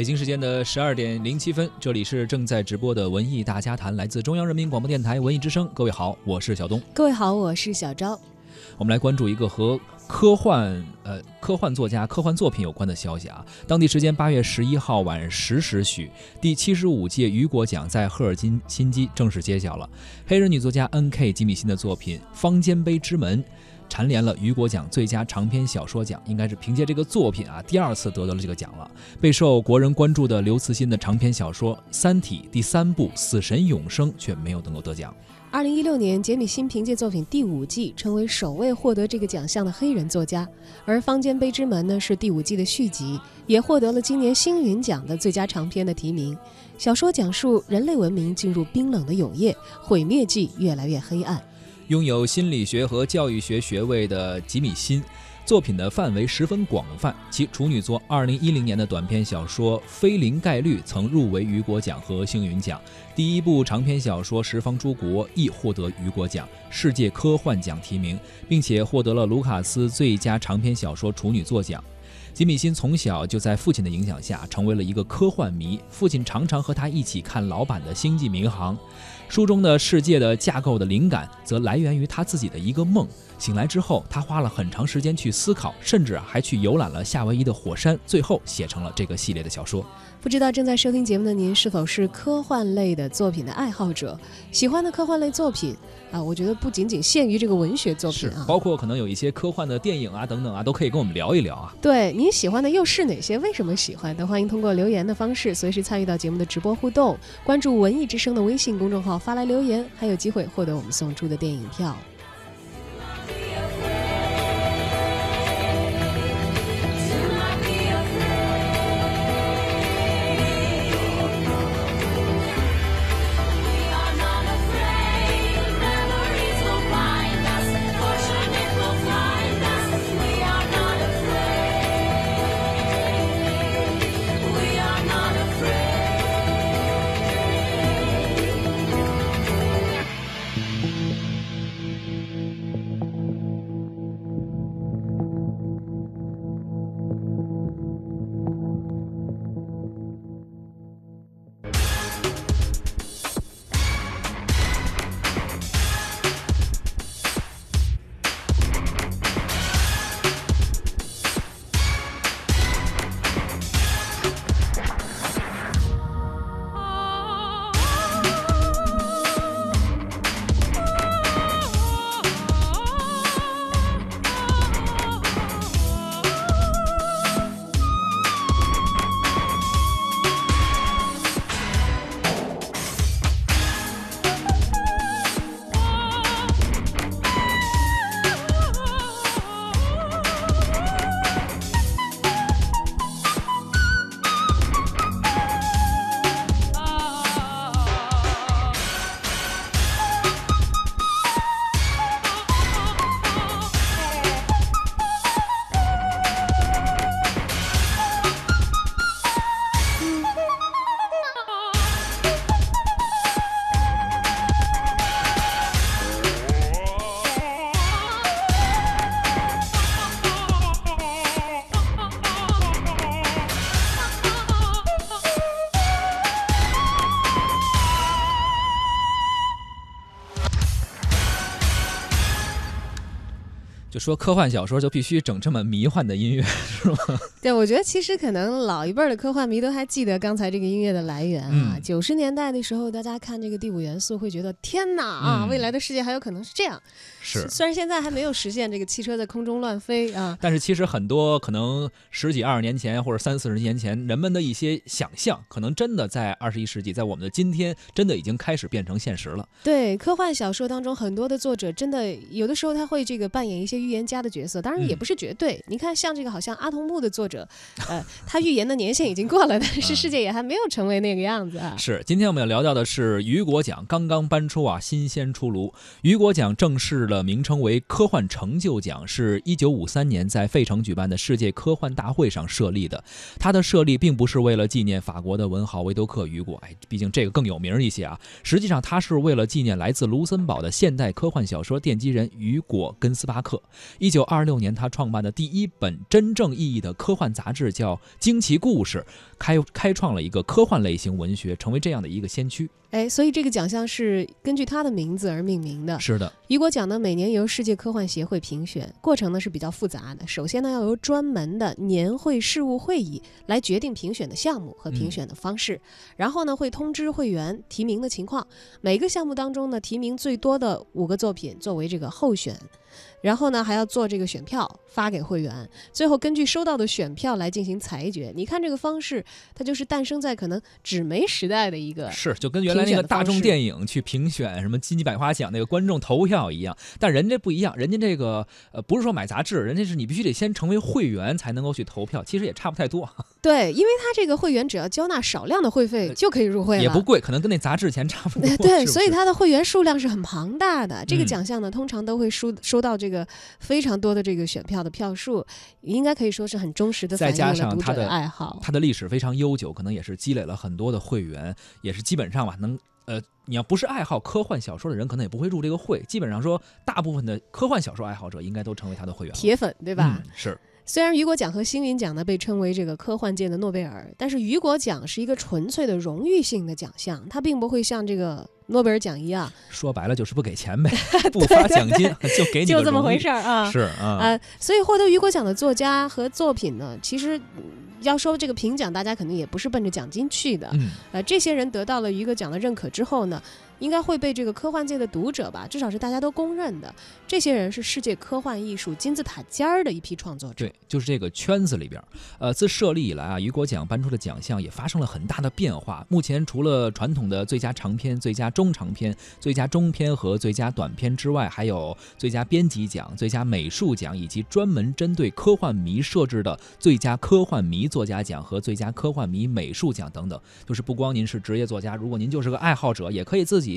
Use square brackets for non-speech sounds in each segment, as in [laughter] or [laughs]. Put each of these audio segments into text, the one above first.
北京时间的十二点零七分，这里是正在直播的文艺大家谈，来自中央人民广播电台文艺之声。各位好，我是小东。各位好，我是小昭。我们来关注一个和科幻呃科幻作家、科幻作品有关的消息啊。当地时间八月十一号晚十时许，第七十五届雨果奖在赫尔辛辛基正式揭晓了。黑人女作家 N.K. 吉米辛的作品《方尖碑之门》。蝉联了雨果奖最佳长篇小说奖，应该是凭借这个作品啊，第二次得到了这个奖了。备受国人关注的刘慈欣的长篇小说《三体》第三部《死神永生》却没有能够得奖。二零一六年，杰米辛凭借作品《第五季》成为首位获得这个奖项的黑人作家，而《方尖碑之门》呢是第五季的续集，也获得了今年星云奖的最佳长篇的提名。小说讲述人类文明进入冰冷的永夜，毁灭季越来越黑暗。拥有心理学和教育学学位的吉米辛，作品的范围十分广泛。其处女作二零一零年的短篇小说《非零概率》曾入围雨果奖和星云奖，第一部长篇小说《十方诸国》亦获得雨果奖、世界科幻奖提名，并且获得了卢卡斯最佳长篇小说处女作奖。吉米辛从小就在父亲的影响下成为了一个科幻迷，父亲常常和他一起看老版的《星际迷航》。书中的世界的架构的灵感则来源于他自己的一个梦。醒来之后，他花了很长时间去思考，甚至还去游览了夏威夷的火山，最后写成了这个系列的小说。不知道正在收听节目的您是否是科幻类的作品的爱好者？喜欢的科幻类作品啊，我觉得不仅仅限于这个文学作品啊，包括可能有一些科幻的电影啊等等啊，都可以跟我们聊一聊啊。对，您喜欢的又是哪些？为什么喜欢？都欢迎通过留言的方式随时参与到节目的直播互动，关注文艺之声的微信公众号发来留言，还有机会获得我们送出的电影票。说科幻小说就必须整这么迷幻的音乐，[laughs] 是吗？对，我觉得其实可能老一辈的科幻迷都还记得刚才这个音乐的来源啊。九十年代的时候，大家看这个第五元素会觉得天哪啊，未来的世界还有可能是这样。是，虽然现在还没有实现这个汽车在空中乱飞啊，但是其实很多可能十几二十年前或者三四十年前人们的一些想象，可能真的在二十一世纪，在我们的今天，真的已经开始变成现实了。对，科幻小说当中很多的作者，真的有的时候他会这个扮演一些。预言家的角色，当然也不是绝对。你看，像这个好像阿童木的作者，[laughs] 呃，他预言的年限已经过了，但是世界也还没有成为那个样子啊。是，今天我们要聊到的是雨果奖刚刚颁出啊，新鲜出炉。雨果奖正式的名称为科幻成就奖，是一九五三年在费城举办的世界科幻大会上设立的。它的设立并不是为了纪念法国的文豪维多克·雨果，哎，毕竟这个更有名一些啊。实际上，它是为了纪念来自卢森堡的现代科幻小说奠基人雨果·根斯巴克。一九二六年，他创办的第一本真正意义的科幻杂志叫《惊奇故事》，开开创了一个科幻类型文学，成为这样的一个先驱。哎，所以这个奖项是根据他的名字而命名的。是的，雨果奖呢，每年由世界科幻协会评选，过程呢是比较复杂的。首先呢，要由专门的年会事务会议来决定评选的项目和评选的方式，然后呢会通知会员提名的情况。每个项目当中呢，提名最多的五个作品作为这个候选。然后呢，还要做这个选票发给会员，最后根据收到的选票来进行裁决。你看这个方式，它就是诞生在可能纸媒时代的一个是，就跟原来那个大众电影去评选什么金鸡百花奖那个观众投票一样。但人家不一样，人家这个呃不是说买杂志，人家是你必须得先成为会员才能够去投票，其实也差不太多。[laughs] 对，因为他这个会员只要交纳少量的会费就可以入会了，也不贵，可能跟那杂志钱差不多。[laughs] 对，所以他的会员数量是很庞大的。这个奖项呢，通常都会收收到这个。非常多的这个选票的票数，应该可以说是很忠实的反映了读者的爱好。他的历史非常悠久，可能也是积累了很多的会员，也是基本上吧，能呃，你要不是爱好科幻小说的人，可能也不会入这个会。基本上说，大部分的科幻小说爱好者应该都成为他的会员，铁粉，对吧？是。虽然雨果奖和星云奖呢被称为这个科幻界的诺贝尔，但是雨果奖是一个纯粹的荣誉性的奖项，它并不会像这个。诺贝尔奖一样，说白了就是不给钱呗，[laughs] 不发奖金 [laughs] 就给你就这么回事儿啊！是啊，呃，所以获得雨果奖的作家和作品呢，其实要说这个评奖，大家肯定也不是奔着奖金去的。嗯，呃，这些人得到了雨果奖的认可之后呢。应该会被这个科幻界的读者吧，至少是大家都公认的。这些人是世界科幻艺术金字塔尖儿的一批创作者。对，就是这个圈子里边。呃，自设立以来啊，雨果奖颁出的奖项也发生了很大的变化。目前除了传统的最佳长篇、最佳中长篇、最佳中篇和最佳短篇之外，还有最佳编辑奖、最佳美术奖，以及专门针对科幻迷设置的最佳科幻迷作家奖和最佳科幻迷美术奖等等。就是不光您是职业作家，如果您就是个爱好者，也可以自己。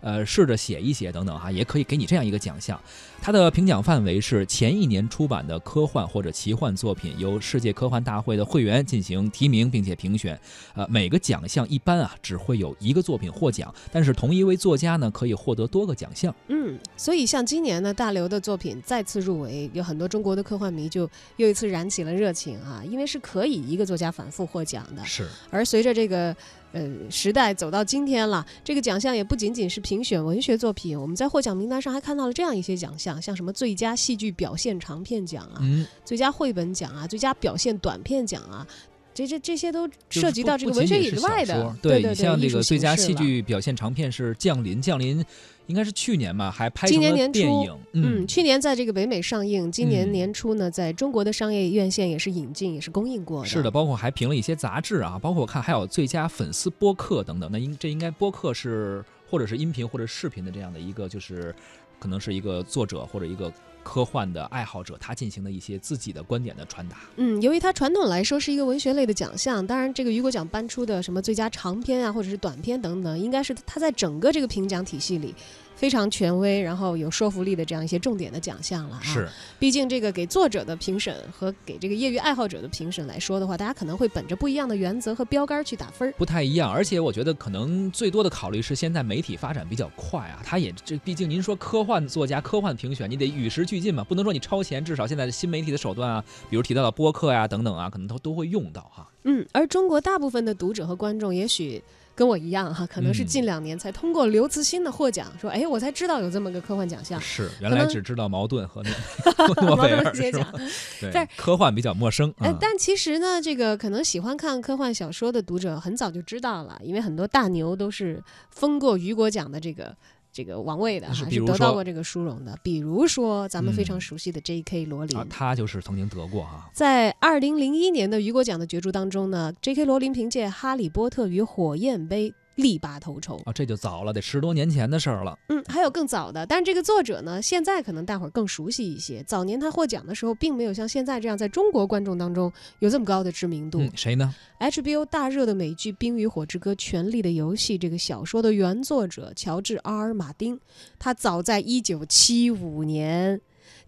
呃，试着写一写等等哈，也可以给你这样一个奖项。它的评奖范围是前一年出版的科幻或者奇幻作品，由世界科幻大会的会员进行提名并且评选。呃，每个奖项一般啊只会有一个作品获奖，但是同一位作家呢可以获得多个奖项。嗯，所以像今年呢，大刘的作品再次入围，有很多中国的科幻迷就又一次燃起了热情啊，因为是可以一个作家反复获奖的。是。而随着这个。呃，时代走到今天了，这个奖项也不仅仅是评选文学作品，我们在获奖名单上还看到了这样一些奖项，像什么最佳戏剧表现长片奖啊，最佳绘本奖啊，最佳表现短片奖啊，这这这些都涉及到这个文学以外的。对你像这个最佳戏剧表现长片是《降临》，降临。应该是去年吧，还拍今年年电影。嗯，去年在这个北美上映，今年年初呢，在中国的商业院线也是引进，也是公映过的。是的，包括还评了一些杂志啊，包括我看还有最佳粉丝播客等等。那应这应该播客是或者是音频或者视频的这样的一个，就是可能是一个作者或者一个。科幻的爱好者，他进行的一些自己的观点的传达。嗯，由于它传统来说是一个文学类的奖项，当然这个雨果奖颁出的什么最佳长篇啊，或者是短篇等等，应该是它在整个这个评奖体系里非常权威，然后有说服力的这样一些重点的奖项了。是，毕竟这个给作者的评审和给这个业余爱好者的评审来说的话，大家可能会本着不一样的原则和标杆去打分儿。不太一样，而且我觉得可能最多的考虑是现在媒体发展比较快啊，它也这毕竟您说科幻作家、科幻评选，你得与时俱进嘛，不能说你超前，至少现在的新媒体的手段啊，比如提到的播客呀等等啊，可能都都会用到哈。嗯，而中国大部分的读者和观众，也许跟我一样哈，可能是近两年才通过刘慈欣的获奖，说哎，我才知道有这么个科幻奖项。是，原来只知道矛盾和那 [laughs] 诺贝尔是吧？对，科幻比较陌生。哎，但其实呢，这个可能喜欢看科幻小说的读者很早就知道了，因为很多大牛都是封过雨果奖的这个。这个王位的还是得到过这个殊荣的，比如说咱们非常熟悉的 J.K. 罗琳，他就是曾经得过哈。在二零零一年的雨果奖的角逐当中呢，J.K. 罗琳凭借《哈利波特与火焰杯》。力拔头筹啊！这就早了，得十多年前的事儿了。嗯，还有更早的，但是这个作者呢，现在可能大伙儿更熟悉一些。早年他获奖的时候，并没有像现在这样在中国观众当中有这么高的知名度。谁呢？HBO 大热的美剧《冰与火之歌：权力的游戏》这个小说的原作者乔治·阿尔·马丁，他早在一九七五年。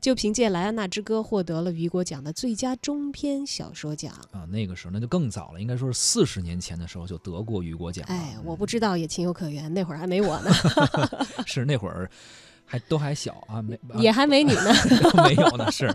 就凭借《莱安娜之歌》获得了雨果奖的最佳中篇小说奖啊！那个时候那就更早了，应该说是四十年前的时候就得过雨果奖。哎，我不知道也情有可原，那会儿还没我呢。[laughs] [laughs] 是那会儿。还都还小啊，没也还没你呢，[laughs] 没有呢，是。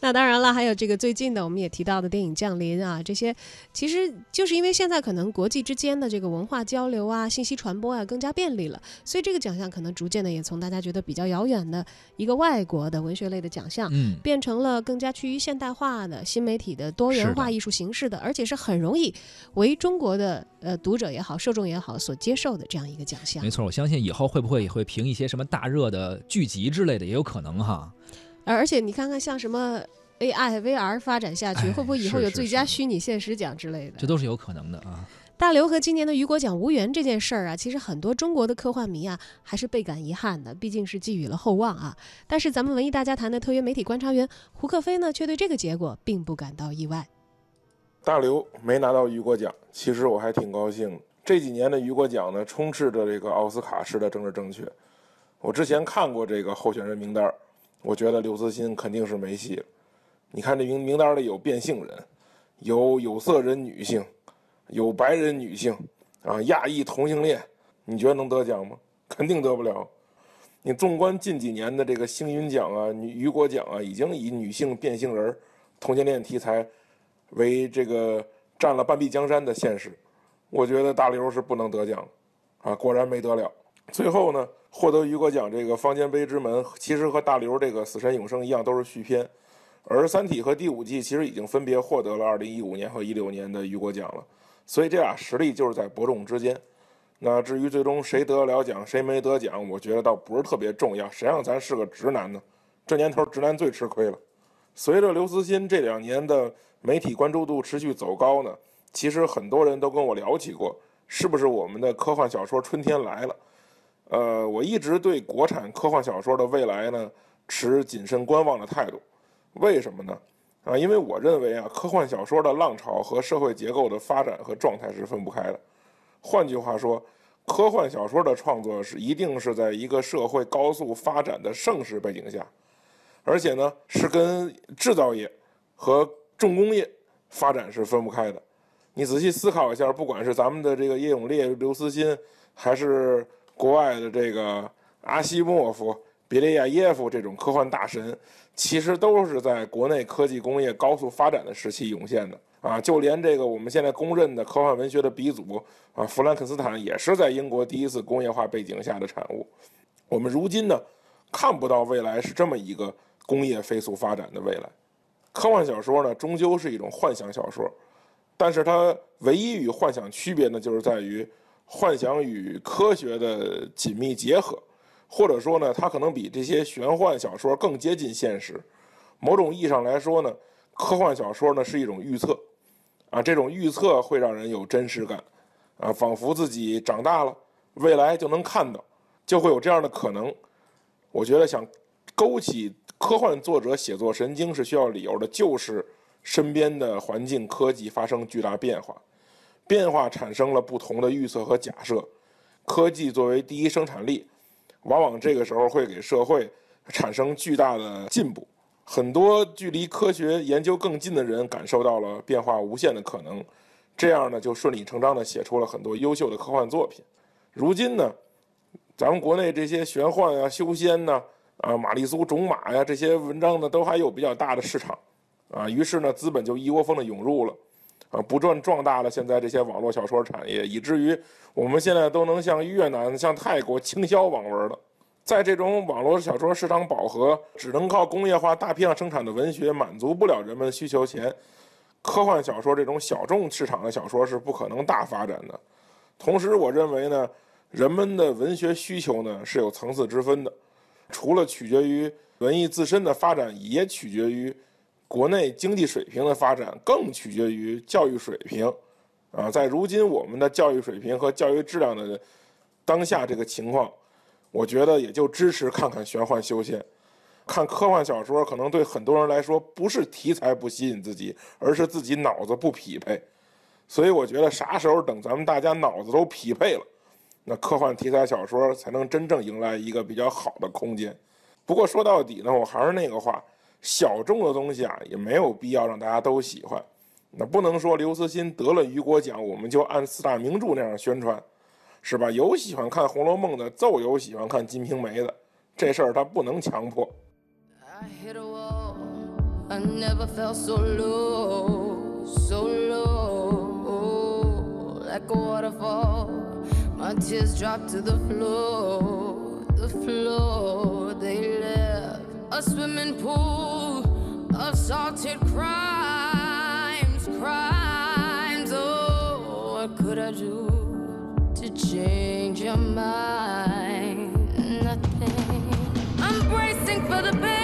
那当然了，还有这个最近的，我们也提到的电影《降临》啊，这些其实就是因为现在可能国际之间的这个文化交流啊、信息传播啊更加便利了，所以这个奖项可能逐渐的也从大家觉得比较遥远的一个外国的文学类的奖项，嗯，变成了更加趋于现代化的新媒体的多元化艺术形式的，而且是很容易为中国的呃读者也好、受众也好所接受的这样一个奖项。没错，我相信以后会不会也会评一些什么大热的剧集之类的，也有可能哈。而且你看看，像什么 AI、VR 发展下去，会不会以后有最佳虚拟现实奖之类的？这都是有可能的啊。大刘和今年的雨果奖无缘这件事儿啊，其实很多中国的科幻迷啊还是倍感遗憾的，毕竟是寄予了厚望啊。但是咱们文艺大家谈的特约媒体观察员胡克飞呢，却对这个结果并不感到意外。大刘没拿到雨果奖，其实我还挺高兴的。这几年的雨果奖呢，充斥着这个奥斯卡式的政治正确。我之前看过这个候选人名单。我觉得刘慈欣肯定是没戏了。你看这名名单里有变性人，有有色人女性，有白人女性，啊，亚裔同性恋，你觉得能得奖吗？[laughs] 肯定得不了。你纵观近几年的这个星云奖啊、女雨果奖啊，已经以女性变性人、同性恋题材为这个占了半壁江山的现实。我觉得大刘是不能得奖，啊，果然没得了。最后呢？获得雨果奖这个《方尖碑之门》，其实和大刘这个《死神永生》一样，都是续篇。而《三体》和《第五季》其实已经分别获得了2015年和16年的雨果奖了，所以这俩实力就是在伯仲之间。那至于最终谁得了奖，谁没得奖，我觉得倒不是特别重要。谁让咱是个直男呢？这年头直男最吃亏了。随着刘慈欣这两年的媒体关注度持续走高呢，其实很多人都跟我聊起过，是不是我们的科幻小说春天来了？呃，我一直对国产科幻小说的未来呢持谨慎观望的态度，为什么呢？啊，因为我认为啊，科幻小说的浪潮和社会结构的发展和状态是分不开的。换句话说，科幻小说的创作是一定是在一个社会高速发展的盛世背景下，而且呢是跟制造业和重工业发展是分不开的。你仔细思考一下，不管是咱们的这个叶永烈、刘慈欣，还是国外的这个阿西莫夫、别列亚耶夫这种科幻大神，其实都是在国内科技工业高速发展的时期涌现的啊！就连这个我们现在公认的科幻文学的鼻祖啊，弗兰肯斯坦也是在英国第一次工业化背景下的产物。我们如今呢，看不到未来是这么一个工业飞速发展的未来。科幻小说呢，终究是一种幻想小说，但是它唯一与幻想区别呢，就是在于。幻想与科学的紧密结合，或者说呢，它可能比这些玄幻小说更接近现实。某种意义上来说呢，科幻小说呢是一种预测，啊，这种预测会让人有真实感，啊，仿佛自己长大了，未来就能看到，就会有这样的可能。我觉得想勾起科幻作者写作神经是需要理由的，就是身边的环境科技发生巨大变化。变化产生了不同的预测和假设，科技作为第一生产力，往往这个时候会给社会产生巨大的进步。很多距离科学研究更近的人感受到了变化无限的可能，这样呢就顺理成章地写出了很多优秀的科幻作品。如今呢，咱们国内这些玄幻啊、修仙呐、啊玛丽苏种马呀这些文章呢，都还有比较大的市场，啊，于是呢资本就一窝蜂地涌入了。啊，不断壮大了现在这些网络小说产业，以至于我们现在都能向越南、向泰国倾销网文了。在这种网络小说市场饱和、只能靠工业化大批量生产的文学满足不了人们需求前，科幻小说这种小众市场的小说是不可能大发展的。同时，我认为呢，人们的文学需求呢是有层次之分的，除了取决于文艺自身的发展，也取决于。国内经济水平的发展更取决于教育水平，啊，在如今我们的教育水平和教育质量的当下这个情况，我觉得也就支持看看玄幻修仙，看科幻小说，可能对很多人来说不是题材不吸引自己，而是自己脑子不匹配。所以我觉得啥时候等咱们大家脑子都匹配了，那科幻题材小说才能真正迎来一个比较好的空间。不过说到底呢，我还是那个话。小众的东西啊，也没有必要让大家都喜欢。那不能说刘慈欣得了雨果奖，我们就按四大名著那样宣传，是吧？有喜欢看《红楼梦》的，就有喜欢看《金瓶梅》的，这事儿他不能强迫。I hit a wall. I never felt so low, so low, like a waterfall. My tears dropped to the floor, the floor. They left a swimming pool of salted crimes, crimes. Oh, what could I do to change your mind? Nothing. I'm bracing for the pain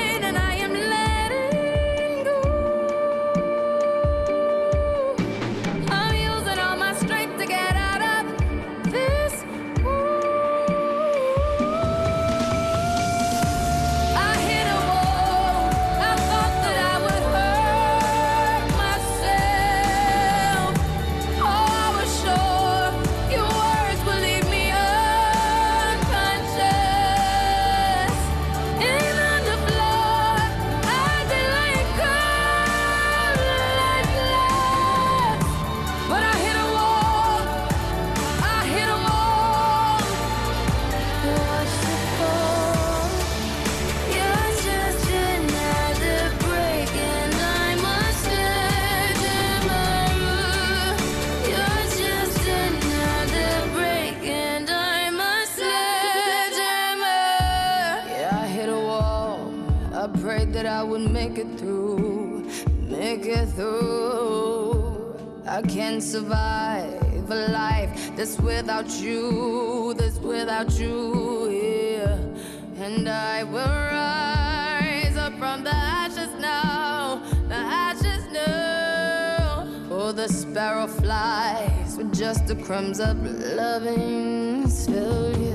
I can't survive a life that's without you, that's without you, yeah. And I will rise up from the ashes now, the ashes now. Oh, the sparrow flies with just the crumbs of loving failure.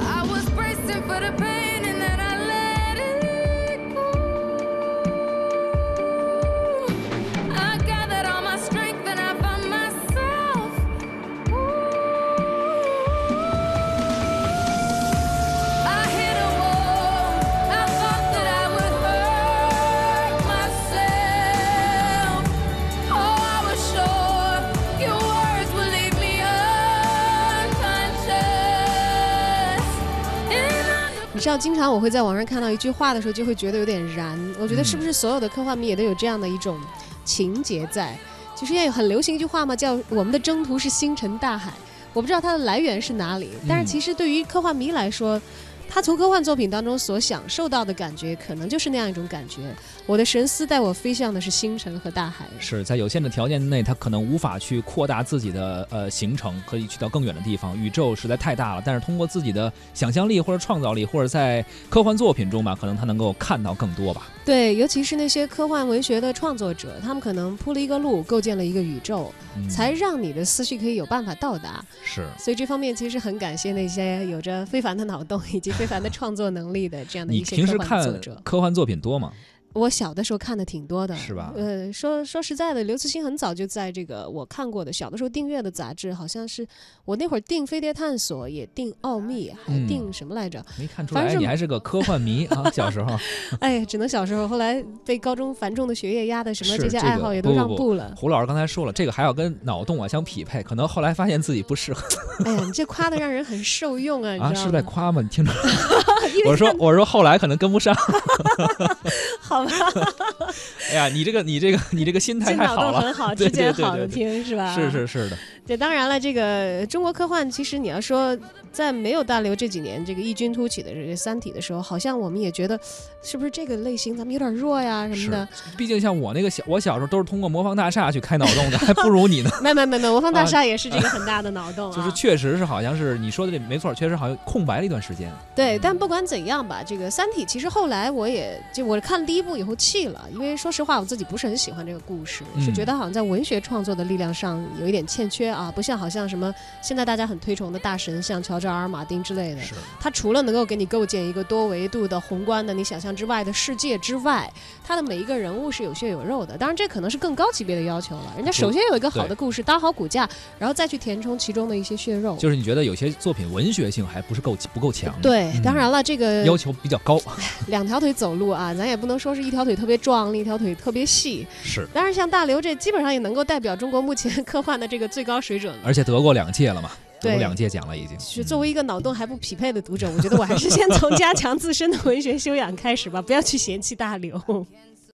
I was bracing for the pain 你知道，经常我会在网上看到一句话的时候，就会觉得有点燃。我觉得是不是所有的科幻迷也都有这样的一种情节在？其实也有很流行一句话嘛，叫“我们的征途是星辰大海”。我不知道它的来源是哪里，但是其实对于科幻迷来说，他从科幻作品当中所享受到的感觉，可能就是那样一种感觉。我的神思带我飞向的是星辰和大海。是在有限的条件内，他可能无法去扩大自己的呃行程，可以去到更远的地方。宇宙实在太大了，但是通过自己的想象力或者创造力，或者在科幻作品中吧，可能他能够看到更多吧。对，尤其是那些科幻文学的创作者，他们可能铺了一个路，构建了一个宇宙，嗯、才让你的思绪可以有办法到达。是所以这方面其实很感谢那些有着非凡的脑洞以及非凡的创作能力的这样的一些科幻平时看作者。科幻作品多吗？我小的时候看的挺多的，是吧呃，说说实在的，刘慈欣很早就在这个我看过的小的时候订阅的杂志，好像是我那会儿订《飞碟探索》，也订《奥秘》，还嗯订什么来着？没看出来你还是个科幻迷啊！[laughs] 小时候 [laughs] 哎，只能小时候，后来被高中繁重的学业压的，什么这些爱好也都不不不让步了。胡老师刚才说了，这个还要跟脑洞啊相匹配，可能后来发现自己不适合哎呀，你这夸的让人很受用啊，[laughs] 你啊，知道吗是在？夸吗？你听着，我说我说后来可能跟不上。[laughs] 好吧，[laughs] 哎呀，你这个你这个你这个心态太好了，洞很好，对之前对对好听是吧？是是是的，对，当然了，这个中国科幻，其实你要说在没有大刘这几年这个异军突起的这个《三体》的时候，好像我们也觉得，是不是这个类型咱们有点弱呀什么的？毕竟像我那个小我小时候都是通过魔方大厦去开脑洞的，还不如你呢。没没没没，魔方大啊厦也是这个很大的脑洞啊。[laughs] 就是确实是好像是你说的这没错，确实好像空白了一段时间。对，但不管怎样吧，这个《三体》其实后来我也就我看第一部以后弃了，因为说实话我自己不是很喜欢这个故事，是嗯觉得好像在文学创作的力量上有一点欠缺啊，不像好像什么现在大家很推崇的大神，像乔治·阿尔马丁之类的。是，它除了能够给你构建一个多维度的宏观的你想象之外的世界之外，他的每一个人物是有血有肉的。当然，这可能是更高级别的要求了。人家首先有一个好的故事，搭好骨架，然后再去填充其中的一些血肉。就是你觉得有些作品文学性还不是够不够强，对，嗯当然了，这个要求比较高。[laughs] 两条腿走路啊，咱也不能说是一条腿特别壮，另一条腿特别细。是，当然，像大刘这基本上也能够代表中国目前科幻的这个最高水准了。而且得过两届了嘛。对得两届奖了已经。是作为一个脑洞还不匹配的读者，我觉得我还是先从 [laughs] 加强自身的文学修养开始吧，不要去嫌弃大刘。